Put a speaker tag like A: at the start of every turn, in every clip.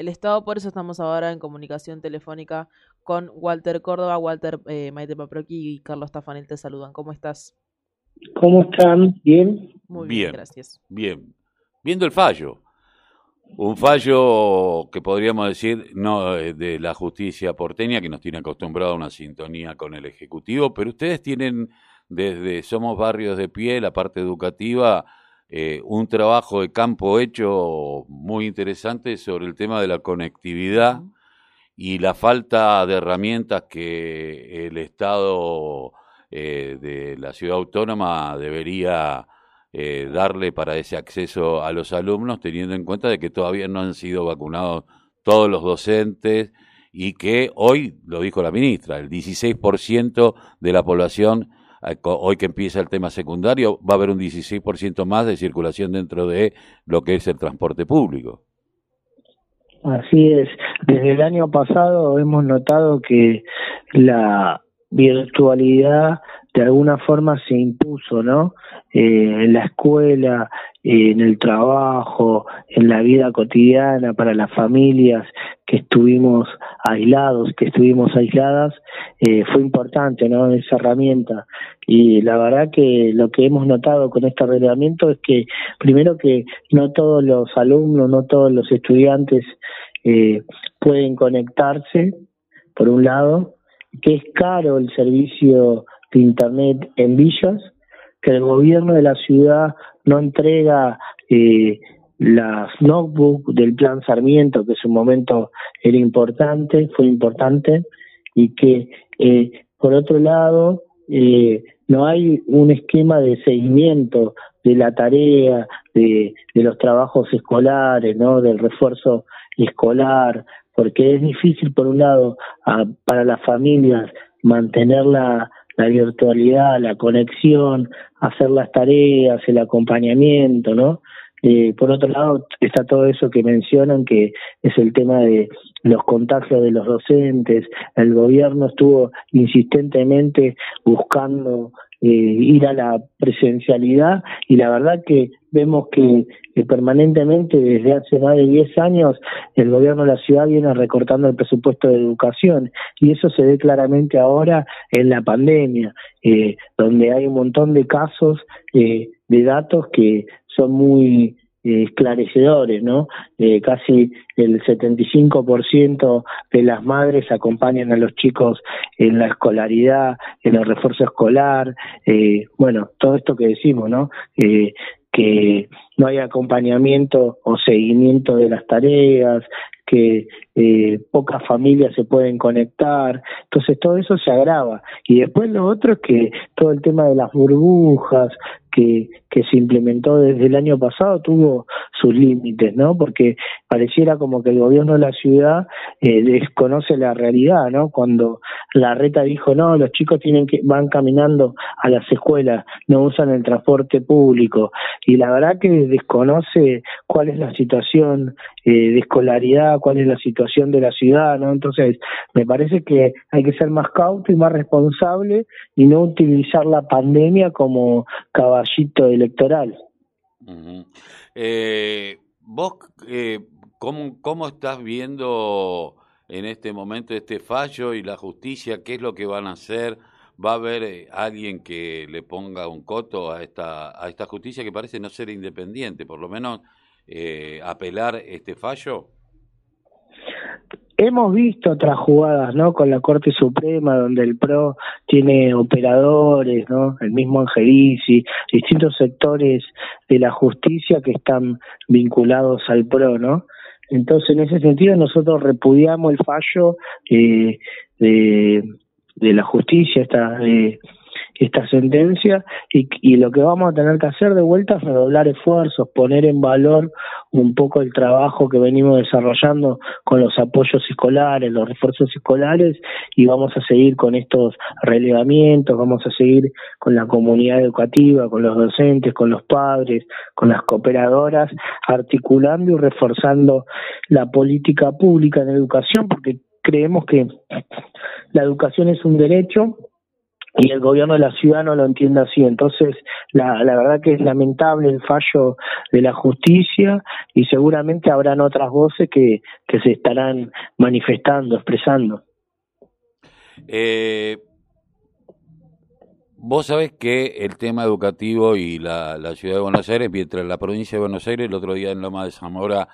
A: el Estado. Por eso estamos ahora en comunicación telefónica con Walter Córdoba, Walter eh, Maite Paproqui y Carlos Tafanel te saludan. ¿Cómo estás?
B: ¿Cómo están? ¿Bien?
A: Muy bien, gracias.
C: Bien. Viendo el fallo. Un fallo que podríamos decir no eh, de la justicia porteña, que nos tiene acostumbrado a una sintonía con el Ejecutivo, pero ustedes tienen desde Somos Barrios de Pie, la parte educativa, eh, un trabajo de campo hecho muy interesante sobre el tema de la conectividad y la falta de herramientas que el Estado eh, de la ciudad autónoma debería eh, darle para ese acceso a los alumnos, teniendo en cuenta de que todavía no han sido vacunados todos los docentes y que hoy, lo dijo la ministra, el 16% de la población hoy que empieza el tema secundario, va a haber un 16% más de circulación dentro de lo que es el transporte público.
B: Así es. Desde el año pasado hemos notado que la virtualidad de alguna forma se impuso, ¿no? Eh, en la escuela, en el trabajo, en la vida cotidiana para las familias que estuvimos aislados, que estuvimos aisladas, eh, fue importante, ¿no? Esa herramienta. Y la verdad que lo que hemos notado con este reglamento es que, primero que no todos los alumnos, no todos los estudiantes eh, pueden conectarse, por un lado, que es caro el servicio de Internet en villas, que el gobierno de la ciudad no entrega eh, las notebooks del plan Sarmiento, que en su momento era importante, fue importante, y que eh, por otro lado eh, no hay un esquema de seguimiento de la tarea, de, de los trabajos escolares, ¿no? del refuerzo escolar, porque es difícil por un lado para las familias mantener la, la virtualidad, la conexión, hacer las tareas, el acompañamiento, ¿no? Eh, por otro lado, está todo eso que mencionan, que es el tema de los contagios de los docentes. El gobierno estuvo insistentemente buscando eh, ir a la presencialidad y la verdad que vemos que, permanentemente desde hace más de 10 años el gobierno de la ciudad viene recortando el presupuesto de educación y eso se ve claramente ahora en la pandemia, eh, donde hay un montón de casos eh, de datos que son muy eh, esclarecedores, ¿no? Eh, casi el 75% de las madres acompañan a los chicos en la escolaridad, en el refuerzo escolar, eh, bueno, todo esto que decimos, ¿no? Eh, que no hay acompañamiento o seguimiento de las tareas, que eh, pocas familias se pueden conectar, entonces todo eso se agrava. Y después lo otro es que todo el tema de las burbujas que, que se implementó desde el año pasado tuvo sus límites, ¿no? Porque pareciera como que el gobierno de la ciudad eh, desconoce la realidad, ¿no? Cuando la reta dijo, no, los chicos tienen que van caminando a las escuelas, no usan el transporte público, y la verdad que desconoce cuál es la situación eh, de escolaridad, cuál es la situación de la ciudad, ¿no? Entonces, me parece que hay que ser más cauto y más responsable y no utilizar la pandemia como caballito electoral.
C: eh, vos, eh, ¿cómo, ¿cómo estás viendo en este momento este fallo y la justicia? ¿Qué es lo que van a hacer? ¿Va a haber eh, alguien que le ponga un coto a esta, a esta justicia que parece no ser independiente? Por lo menos eh, apelar este fallo?
B: Hemos visto otras jugadas, ¿no? Con la Corte Suprema, donde el PRO tiene operadores, ¿no? El mismo Angelici, distintos sectores de la justicia que están vinculados al PRO, ¿no? Entonces, en ese sentido, nosotros repudiamos el fallo eh, de, de la justicia, esta, de, esta sentencia y, y, lo que vamos a tener que hacer de vuelta es redoblar esfuerzos, poner en valor un poco el trabajo que venimos desarrollando con los apoyos escolares, los refuerzos escolares y vamos a seguir con estos relevamientos, vamos a seguir con la comunidad educativa, con los docentes, con los padres, con las cooperadoras, articulando y reforzando la política pública en educación porque creemos que la educación es un derecho y el gobierno de la ciudad no lo entiende así. Entonces, la, la verdad que es lamentable el fallo de la justicia y seguramente habrán otras voces que, que se estarán manifestando, expresando.
C: Eh, vos sabés que el tema educativo y la, la ciudad de Buenos Aires, mientras la provincia de Buenos Aires, el otro día en Loma de Zamora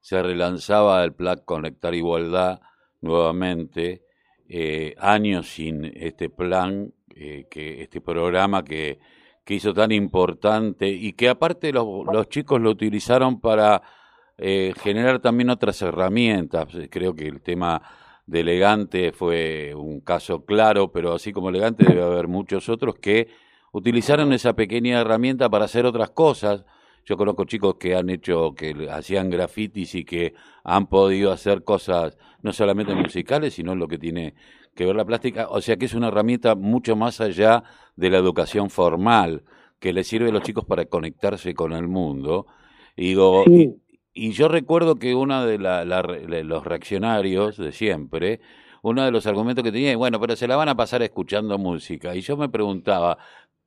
C: se relanzaba el plan Conectar Igualdad nuevamente, eh, años sin este plan eh, que este programa que, que, hizo tan importante y que aparte los, los chicos lo utilizaron para eh, generar también otras herramientas. Creo que el tema de elegante fue un caso claro, pero así como elegante debe haber muchos otros que utilizaron esa pequeña herramienta para hacer otras cosas. Yo conozco chicos que han hecho, que hacían grafitis y que han podido hacer cosas no solamente musicales, sino lo que tiene que ver la plástica, o sea que es una herramienta mucho más allá de la educación formal, que le sirve a los chicos para conectarse con el mundo. Y, digo, y, yo recuerdo que uno de los reaccionarios de siempre, uno de los argumentos que tenía, bueno, pero se la van a pasar escuchando música. Y yo me preguntaba,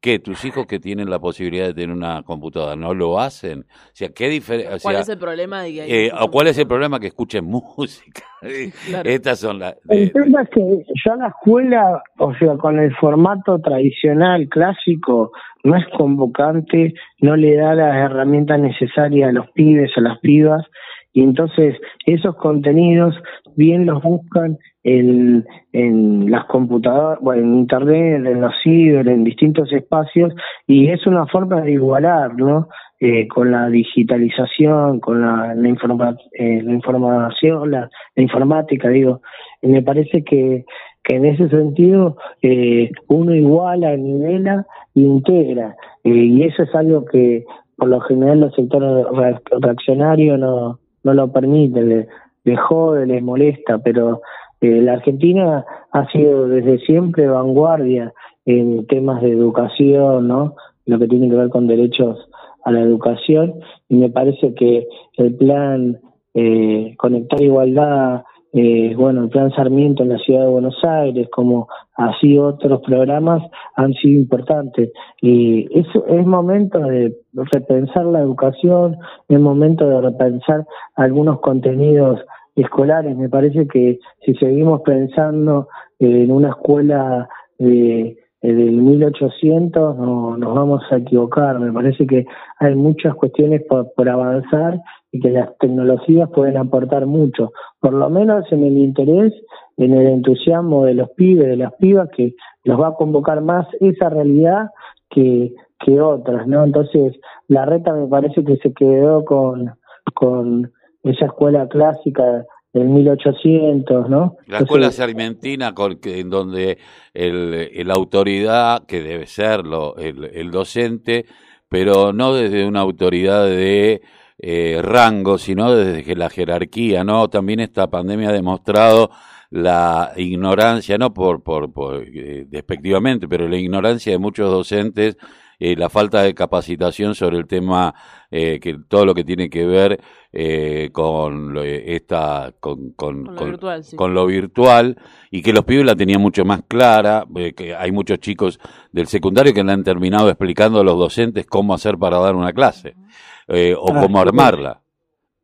C: ¿Qué? ¿Tus hijos que tienen la posibilidad de tener una computadora no lo hacen? O sea, ¿qué diferencia?
A: ¿Cuál es el problema de que
C: eh, ¿O cuál es el problema que escuchen música? Estas son las...
B: El tema es que ya la escuela, o sea, con el formato tradicional, clásico, no es convocante, no le da las herramientas necesarias a los pibes, a las pibas, y entonces esos contenidos bien los buscan en, en las computadoras, bueno, en internet, en los ciber, en distintos espacios, y es una forma de igualar, ¿no? Eh, con la digitalización, con la, la, informa, eh, la información, la, la, informática, digo, me parece que, que en ese sentido eh, uno iguala, nivela e integra, eh, y eso es algo que por lo general los sectores reaccionarios no, no lo permiten, le, les jode, les molesta, pero eh, la Argentina ha sido desde siempre vanguardia en temas de educación, ¿no? Lo que tiene que ver con derechos a la educación y me parece que el plan eh, Conectar Igualdad, eh, bueno, el plan Sarmiento en la ciudad de Buenos Aires, como así otros programas han sido importantes. Y es, es momento de repensar la educación, es momento de repensar algunos contenidos escolares. Me parece que si seguimos pensando en una escuela de, del 1800 no, nos vamos a equivocar. Me parece que hay muchas cuestiones por, por avanzar y que las tecnologías pueden aportar mucho, por lo menos en el interés, en el entusiasmo de los pibes, de las pibas, que los va a convocar más esa realidad que, que otras, ¿no? Entonces, la reta me parece que se quedó con, con esa escuela clásica del 1800, ¿no?
C: La escuela sarmentina con, en donde el, la autoridad, que debe serlo, el, el docente, pero no desde una autoridad de eh, rango, sino desde la jerarquía, ¿no? También esta pandemia ha demostrado la ignorancia, no por, por, por eh, despectivamente, pero la ignorancia de muchos docentes eh, la falta de capacitación sobre el tema, eh, que todo lo que tiene que ver eh, con esta, con, con, con, lo virtual, con, lo virtual, y que los pibes la tenían mucho más clara, que hay muchos chicos del secundario que le han terminado explicando a los docentes cómo hacer para dar una clase, o ah, cómo armarla.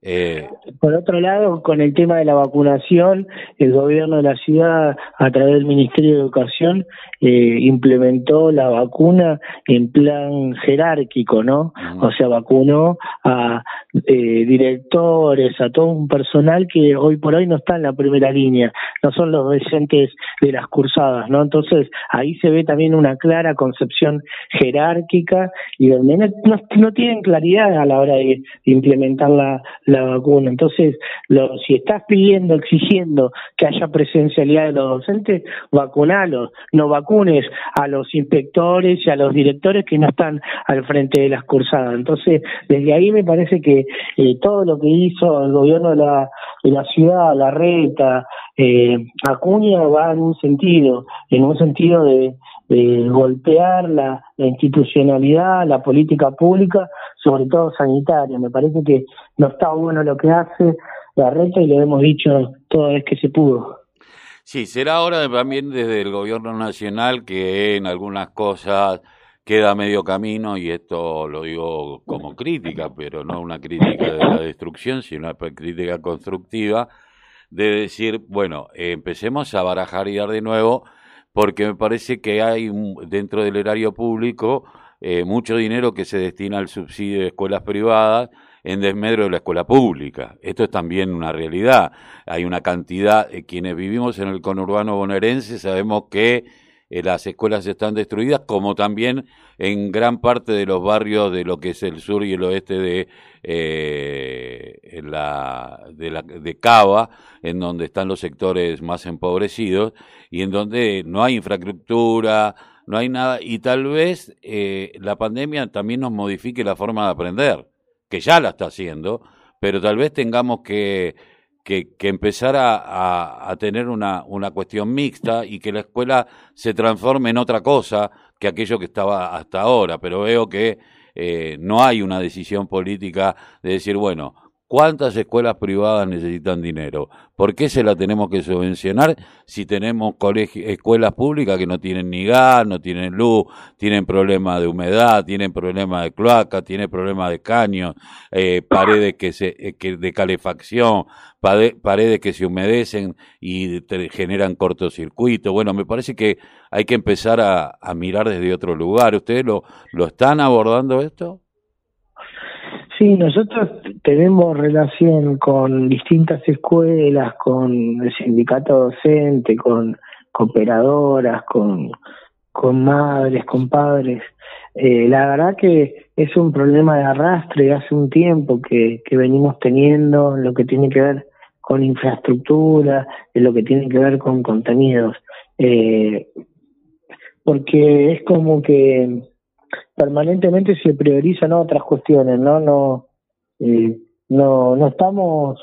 B: Eh, Por otro lado, con el tema de la vacunación, el gobierno de la ciudad, a través del Ministerio de Educación, eh, implementó la vacuna en plan jerárquico, ¿no? O sea, vacunó a eh, directores, a todo un personal que hoy por hoy no está en la primera línea, no son los docentes de las cursadas, ¿no? Entonces, ahí se ve también una clara concepción jerárquica y donde no, tienen claridad a la hora de implementar la la vacuna. Entonces, lo, si estás pidiendo, exigiendo que haya presencialidad de los docentes, vacunalos, no vacunes a los inspectores y a los directores que no están al frente de las cursadas. Entonces, desde ahí me parece que eh, todo lo que hizo el gobierno de la, de la ciudad, la reta, eh, Acuña va en un sentido, en un sentido de, golpear la, la, institucionalidad, la política pública, sobre todo sanitaria. Me parece que no está bueno lo que hace la reta y lo hemos dicho toda vez que se pudo.
C: Sí, será hora también desde el gobierno nacional que en algunas cosas queda medio camino y esto lo digo como crítica, pero no una crítica de la destrucción, sino una crítica constructiva de decir, bueno, empecemos a barajar y dar de nuevo, porque me parece que hay dentro del erario público eh, mucho dinero que se destina al subsidio de escuelas privadas en desmedro de la escuela pública. Esto es también una realidad. Hay una cantidad, de quienes vivimos en el conurbano bonaerense sabemos que eh, las escuelas están destruidas, como también en gran parte de los barrios de lo que es el sur y el oeste de, eh, la, de, la, de Cava, en donde están los sectores más empobrecidos y en donde no hay infraestructura, no hay nada, y tal vez eh, la pandemia también nos modifique la forma de aprender que ya la está haciendo, pero tal vez tengamos que, que, empezar a, a, tener una, una cuestión mixta y que la escuela se transforme en otra cosa que aquello que estaba hasta ahora. Pero veo que eh, no hay una decisión política de decir, bueno, ¿Cuántas escuelas privadas necesitan dinero? ¿Por qué se la tenemos que subvencionar si tenemos escuelas públicas que no tienen ni gas, no tienen luz, tienen problemas de humedad, tienen problemas de cloaca, tienen problemas de caños, eh, paredes que se, eh, que de calefacción, paredes que se humedecen y generan cortocircuito? Bueno, me parece que hay que empezar a, a mirar desde otro lugar. ¿Ustedes lo, lo están abordando esto?
B: Sí, nosotros tenemos relación con distintas escuelas, con el sindicato docente, con cooperadoras, con, con madres, con padres. Eh, la verdad que es un problema de arrastre hace un tiempo que, que venimos teniendo en lo que tiene que ver con infraestructura, en lo que tiene que ver con contenidos. Eh, porque es como que permanentemente se priorizan otras cuestiones, ¿no? No, eh, no, no estamos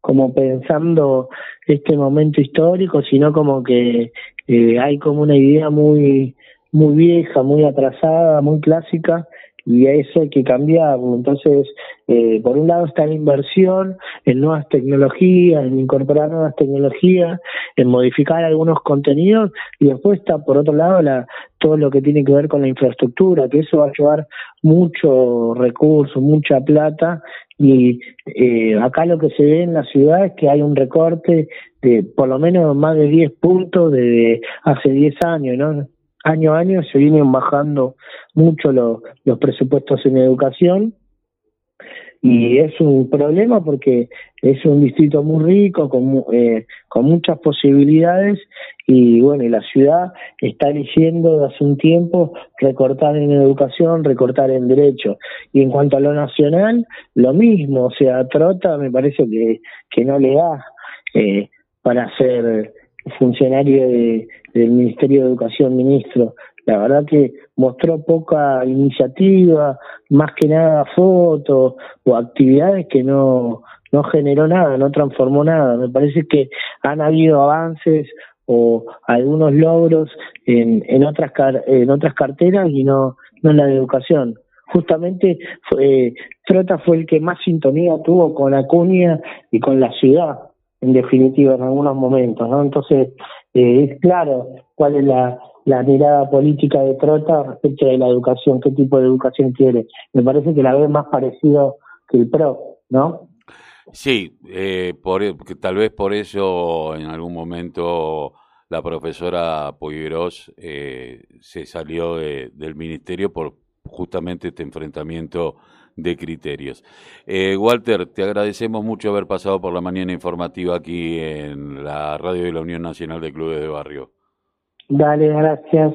B: como pensando este momento histórico, sino como que eh, hay como una idea muy, muy vieja, muy atrasada, muy clásica, y eso hay que cambiarlo. Entonces, eh, por un lado está la inversión en nuevas tecnologías, en incorporar nuevas tecnologías, en modificar algunos contenidos, y después está por otro lado la, todo lo que tiene que ver con la infraestructura, que eso va a llevar mucho recurso, mucha plata, y eh, acá lo que se ve en la ciudad es que hay un recorte de por lo menos más de 10 puntos de hace 10 años, ¿no? Año a año se vienen bajando mucho los presupuestos en educación y es un problema porque es un distrito muy rico, con, eh, con muchas posibilidades y bueno, y la ciudad está eligiendo hace un tiempo recortar en educación, recortar en derecho. Y en cuanto a lo nacional, lo mismo, o sea, Trota me parece que, que no le da eh, para ser funcionario de, del Ministerio de Educación, ministro. La verdad que mostró poca iniciativa, más que nada fotos o actividades que no, no generó nada, no transformó nada. Me parece que han habido avances o algunos logros en, en otras en otras carteras y no, no en la de educación. Justamente fue, Trota fue el que más sintonía tuvo con Acuña y con la ciudad, en definitiva, en algunos momentos, ¿no? Entonces, eh, es claro cuál es la, la mirada política de Trota respecto de la educación, qué tipo de educación quiere. Me parece que la ve más parecido que el PRO, ¿no?
C: Sí, eh, por, e, tal vez por eso en algún momento la profesora Poyeros eh, se salió del ministerio por justamente este enfrentamiento de criterios. Eh, Walter, te agradecemos mucho haber pasado por la mañana informativa aquí en la radio de la Unión Nacional de Clubes de Barrio.
B: Dale, gracias.